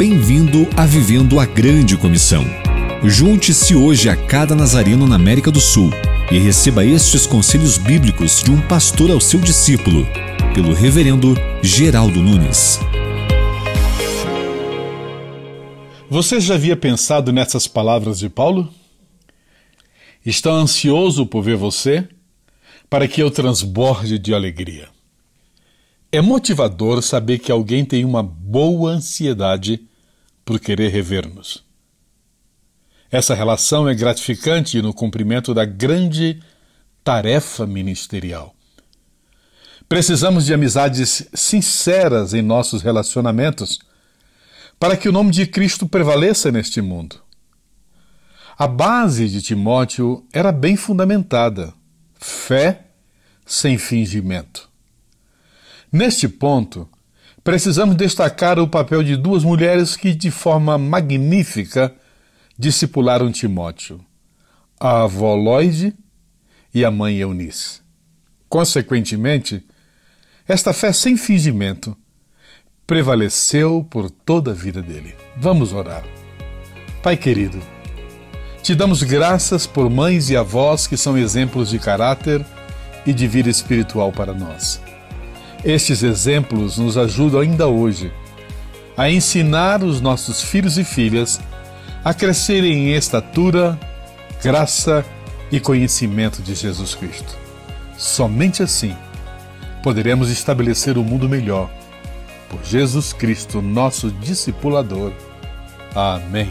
Bem-vindo a Vivendo a Grande Comissão. Junte-se hoje a cada nazareno na América do Sul e receba estes conselhos bíblicos de um pastor ao seu discípulo, pelo Reverendo Geraldo Nunes. Você já havia pensado nessas palavras de Paulo? Estou ansioso por ver você, para que eu transborde de alegria. É motivador saber que alguém tem uma boa ansiedade por querer rever-nos. Essa relação é gratificante no cumprimento da grande tarefa ministerial. Precisamos de amizades sinceras em nossos relacionamentos para que o nome de Cristo prevaleça neste mundo. A base de Timóteo era bem fundamentada: fé sem fingimento. Neste ponto, precisamos destacar o papel de duas mulheres que, de forma magnífica, discipularam Timóteo: a avó Lloyd e a mãe Eunice. Consequentemente, esta fé sem fingimento prevaleceu por toda a vida dele. Vamos orar. Pai querido, te damos graças por mães e avós que são exemplos de caráter e de vida espiritual para nós. Estes exemplos nos ajudam ainda hoje a ensinar os nossos filhos e filhas a crescerem em estatura, graça e conhecimento de Jesus Cristo. Somente assim poderemos estabelecer um mundo melhor. Por Jesus Cristo, nosso discipulador. Amém.